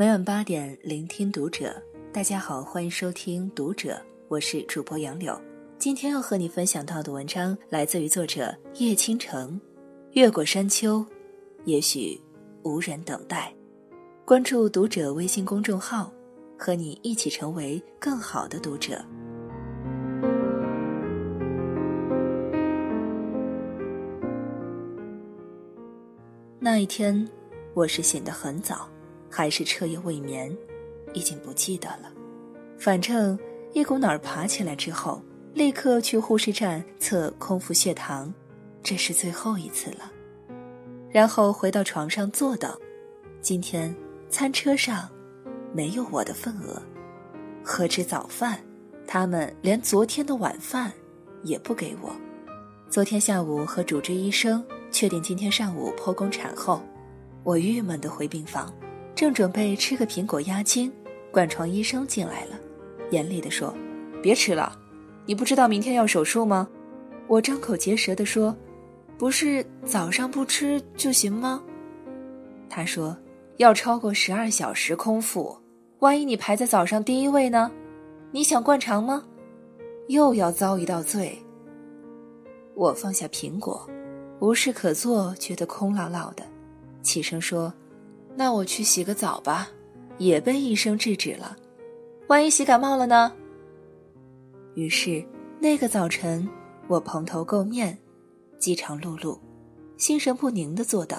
每晚八点，聆听读者。大家好，欢迎收听《读者》，我是主播杨柳。今天要和你分享到的文章来自于作者叶倾城。越过山丘，也许无人等待。关注《读者》微信公众号，和你一起成为更好的读者。那一天，我是醒得很早。还是彻夜未眠，已经不记得了。反正一股脑儿爬起来之后，立刻去护士站测空腹血糖，这是最后一次了。然后回到床上坐等。今天餐车上没有我的份额，何止早饭，他们连昨天的晚饭也不给我。昨天下午和主治医生确定今天上午剖宫产后，我郁闷的回病房。正准备吃个苹果压惊，灌床医生进来了，严厉地说：“别吃了，你不知道明天要手术吗？”我张口结舌地说：“不是早上不吃就行吗？”他说：“要超过十二小时空腹，万一你排在早上第一位呢？你想灌肠吗？又要遭一道罪。”我放下苹果，无事可做，觉得空落落的，起身说。那我去洗个澡吧，也被医生制止了。万一洗感冒了呢？于是那个早晨，我蓬头垢面，饥肠辘辘，心神不宁的坐等，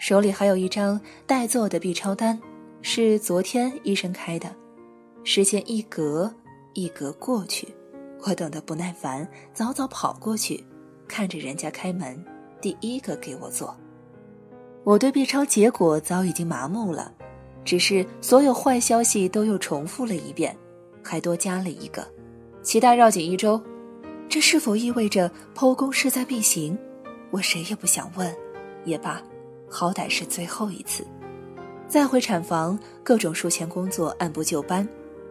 手里还有一张待做的 B 超单，是昨天医生开的。时间一格一格过去，我等得不耐烦，早早跑过去，看着人家开门，第一个给我做。我对 B 超结果早已经麻木了，只是所有坏消息都又重复了一遍，还多加了一个，脐带绕颈一周，这是否意味着剖宫势在必行？我谁也不想问，也罢，好歹是最后一次。再回产房，各种术前工作按部就班，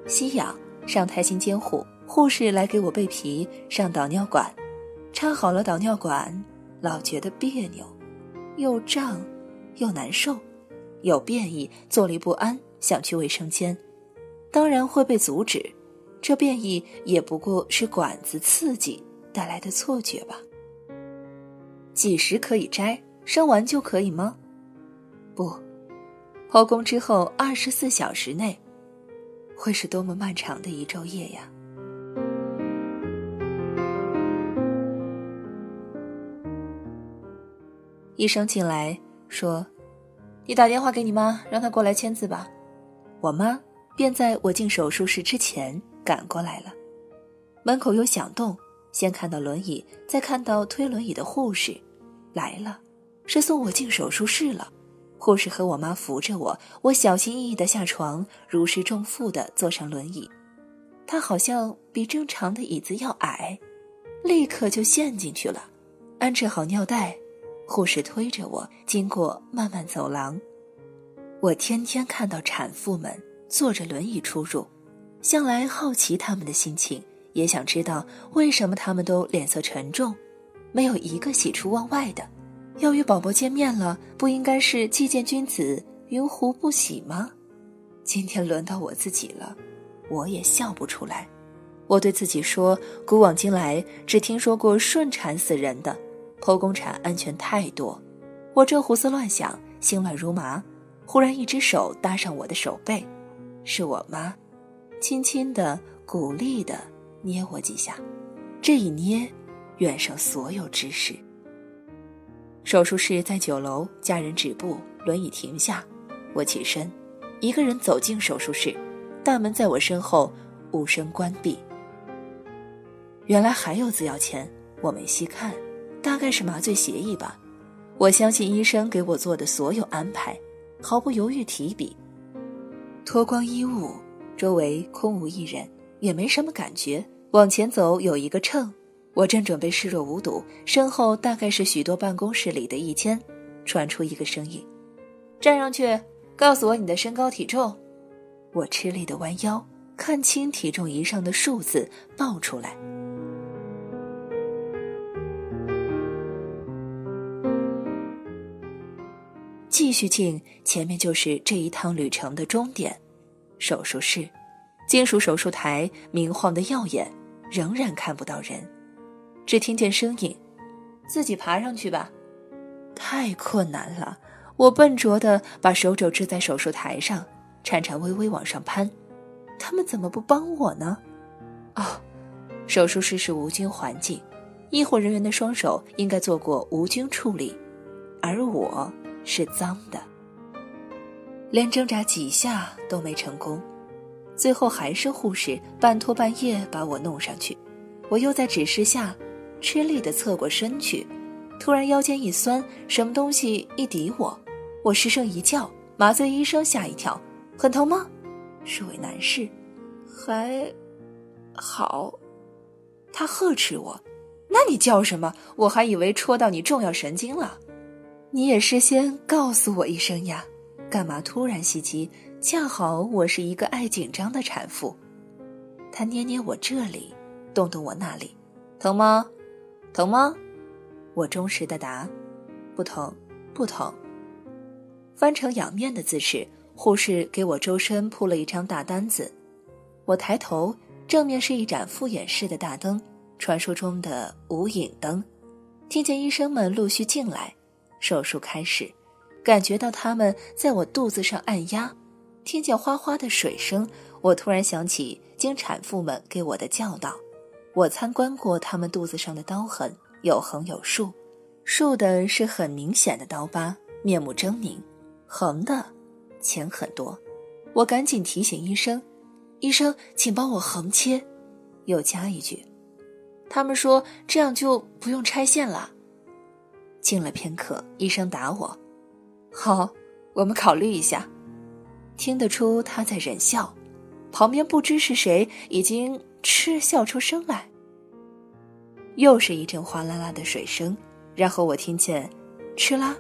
吸氧、上胎心监护，护士来给我备皮、上导尿管，插好了导尿管，老觉得别扭，又胀。又难受，有便意，坐立不安，想去卫生间，当然会被阻止。这便意也不过是管子刺激带来的错觉吧？几时可以摘？生完就可以吗？不，剖宫之后二十四小时内，会是多么漫长的一昼夜呀！医生进来。说：“你打电话给你妈，让她过来签字吧。”我妈便在我进手术室之前赶过来了。门口有响动，先看到轮椅，再看到推轮椅的护士来了，是送我进手术室了。护士和我妈扶着我，我小心翼翼地下床，如释重负地坐上轮椅。她好像比正常的椅子要矮，立刻就陷进去了，安置好尿袋。护士推着我经过漫漫走廊，我天天看到产妇们坐着轮椅出入，向来好奇他们的心情，也想知道为什么他们都脸色沉重，没有一个喜出望外的。要与宝宝见面了，不应该是既见君子，云胡不喜吗？今天轮到我自己了，我也笑不出来。我对自己说：古往今来，只听说过顺产死人的。剖宫产安全太多，我正胡思乱想，心乱如麻，忽然一只手搭上我的手背，是我妈，轻轻的、鼓励的捏我几下，这一捏，远胜所有知识。手术室在九楼，家人止步，轮椅停下，我起身，一个人走进手术室，大门在我身后无声关闭。原来还有字要签，我没细看。大概是麻醉协议吧，我相信医生给我做的所有安排，毫不犹豫提笔，脱光衣物，周围空无一人，也没什么感觉。往前走有一个秤，我正准备视若无睹，身后大概是许多办公室里的一间，传出一个声音：“站上去，告诉我你的身高体重。”我吃力的弯腰，看清体重仪上的数字报出来。继续进，前面就是这一趟旅程的终点——手术室。金属手术台明晃的耀眼，仍然看不到人，只听见声音：“自己爬上去吧。”太困难了，我笨拙的把手肘支在手术台上，颤颤巍巍往上攀。他们怎么不帮我呢？哦，手术室是无菌环境，医护人员的双手应该做过无菌处理，而我是脏的，连挣扎几下都没成功。最后还是护士半拖半夜把我弄上去，我又在指示下吃力地侧过身去，突然腰间一酸，什么东西一抵我，我失声一叫，麻醉医生吓一跳，很疼吗？是位男士，还好，他呵斥我，那你叫什么？我还以为戳到你重要神经了，你也事先告诉我一声呀，干嘛突然袭击？恰好我是一个爱紧张的产妇，他捏捏我这里，动动我那里，疼吗？疼吗？我忠实的答，不疼，不疼。翻成仰面的姿势，护士给我周身铺了一张大单子，我抬头，正面是一盏复眼式的大灯，传说中的无影灯。听见医生们陆续进来，手术开始，感觉到他们在我肚子上按压。听见哗哗的水声，我突然想起经产妇们给我的教导。我参观过他们肚子上的刀痕，有横有竖，竖的是很明显的刀疤，面目狰狞；横的浅很多。我赶紧提醒医生：“医生，请帮我横切。”又加一句：“他们说这样就不用拆线了。”静了片刻，医生打我：“好，我们考虑一下。”听得出他在忍笑，旁边不知是谁已经嗤笑出声来。又是一阵哗啦啦的水声，然后我听见“哧啦”，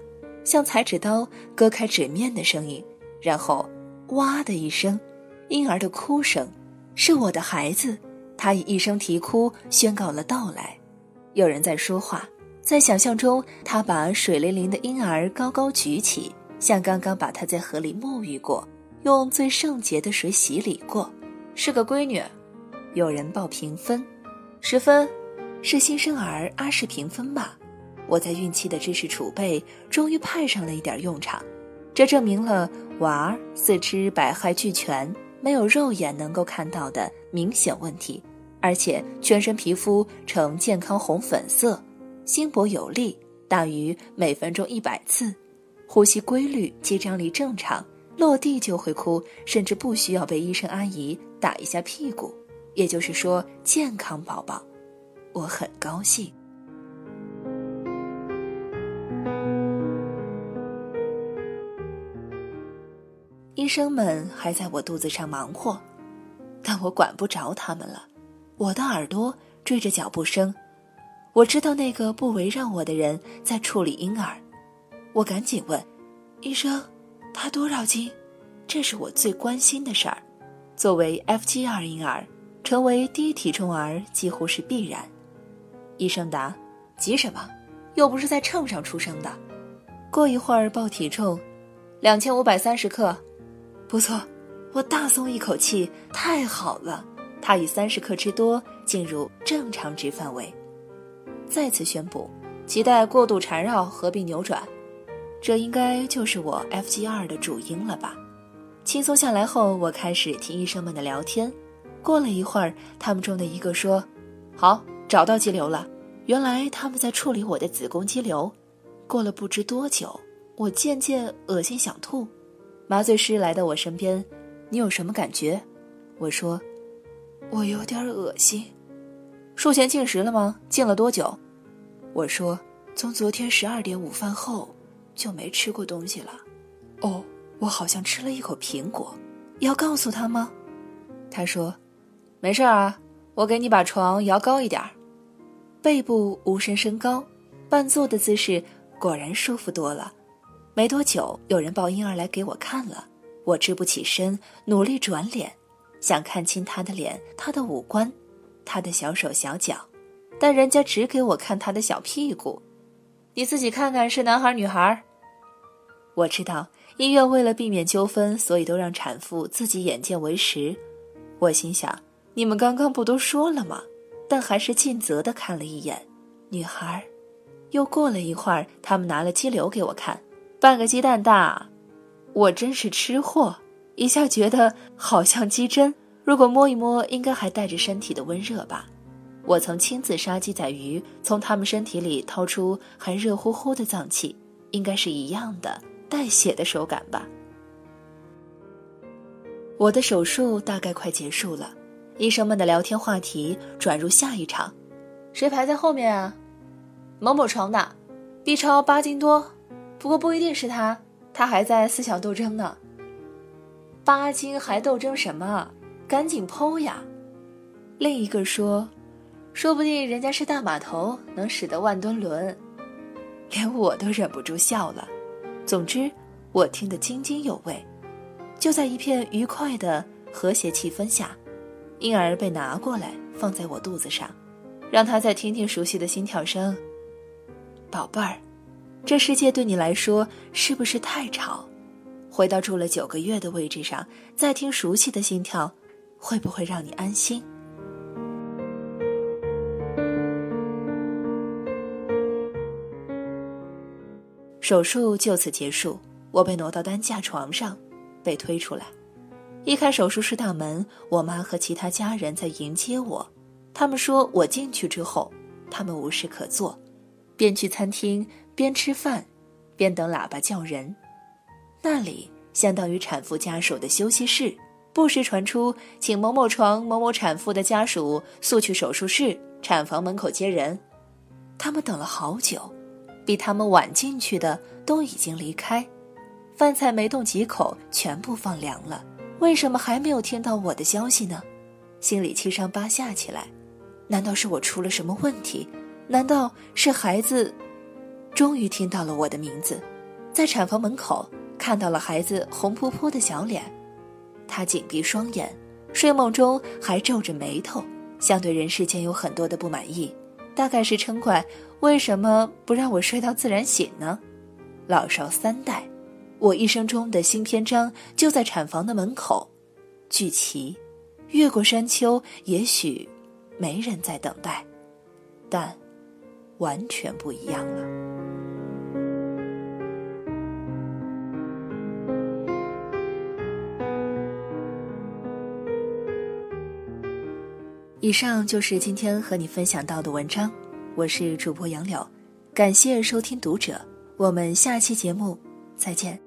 像裁纸刀割开纸面的声音，然后“哇”的一声，婴儿的哭声，是我的孩子，他以一声啼哭宣告了到来。有人在说话，在想象中，他把水灵灵的婴儿高高举起，像刚刚把他在河里沐浴过。用最圣洁的水洗礼过，是个闺女。有人报评分，十分，是新生儿阿氏评分吧？我在孕期的知识储备终于派上了一点用场，这证明了娃儿四肢百骸俱全，没有肉眼能够看到的明显问题，而且全身皮肤呈健康红粉色，心搏有力，大于每分钟一百次，呼吸规律，肌张力正常。落地就会哭，甚至不需要被医生阿姨打一下屁股。也就是说，健康宝宝，我很高兴。医生们还在我肚子上忙活，但我管不着他们了。我的耳朵追着脚步声，我知道那个不围让我的人在处理婴儿。我赶紧问医生。他多少斤？这是我最关心的事儿。作为 FGR 婴儿，成为低体重儿几乎是必然。医生答：“急什么？又不是在秤上出生的。”过一会儿报体重，两千五百三十克，不错。我大松一口气，太好了。他以三十克之多进入正常值范围。再次宣布，脐带过度缠绕合并扭转。这应该就是我 F G R 的主因了吧？轻松下来后，我开始听医生们的聊天。过了一会儿，他们中的一个说：“好，找到肌瘤了。原来他们在处理我的子宫肌瘤。”过了不知多久，我渐渐恶心想吐。麻醉师来到我身边：“你有什么感觉？”我说：“我有点恶心。”术前进食了吗？进了多久？我说：“从昨天十二点午饭后。”就没吃过东西了，哦，我好像吃了一口苹果，要告诉他吗？他说：“没事啊，我给你把床摇高一点儿，背部无声升高，半坐的姿势果然舒服多了。”没多久，有人抱婴儿来给我看了，我支不起身，努力转脸，想看清他的脸、他的五官、他的小手小脚，但人家只给我看他的小屁股。你自己看看是男孩女孩。我知道医院为了避免纠纷，所以都让产妇自己眼见为实。我心想，你们刚刚不都说了吗？但还是尽责的看了一眼女孩。又过了一会儿，他们拿了鸡柳给我看，半个鸡蛋大。我真是吃货，一下觉得好像鸡胗。如果摸一摸，应该还带着身体的温热吧。我曾亲自杀鸡宰鱼，从他们身体里掏出还热乎乎的脏器，应该是一样的带血的手感吧。我的手术大概快结束了，医生们的聊天话题转入下一场，谁排在后面啊？某某床的，B 超八斤多，不过不一定是他，他还在思想斗争呢。八斤还斗争什么？赶紧剖呀！另一个说，说不定人家是大码头，能使得万吨轮。连我都忍不住笑了。总之，我听得津津有味。就在一片愉快的和谐气氛下，婴儿被拿过来放在我肚子上，让他再听听熟悉的心跳声。宝贝儿，这世界对你来说是不是太吵？回到住了九个月的位置上，再听熟悉的心跳，会不会让你安心？手术就此结束，我被挪到担架床上，被推出来。一开手术室大门，我妈和其他家人在迎接我。他们说我进去之后，他们无事可做。边去餐厅边吃饭，边等喇叭叫人。那里相当于产妇家属的休息室，不时传出请某某床某某产妇的家属速去手术室、产房门口接人。他们等了好久，比他们晚进去的都已经离开，饭菜没动几口，全部放凉了。为什么还没有听到我的消息呢？心里七上八下起来。难道是我出了什么问题？难道是孩子终于听到了我的名字，在产房门口看到了孩子红扑扑的小脸，他紧闭双眼，睡梦中还皱着眉头，像对人世间有很多的不满意，大概是嗔怪为什么不让我睡到自然醒呢？老少三代，我一生中的新篇章就在产房的门口，聚齐，越过山丘，也许没人在等待，但。完全不一样了。以上就是今天和你分享到的文章，我是主播杨柳，感谢收听读者，我们下期节目再见。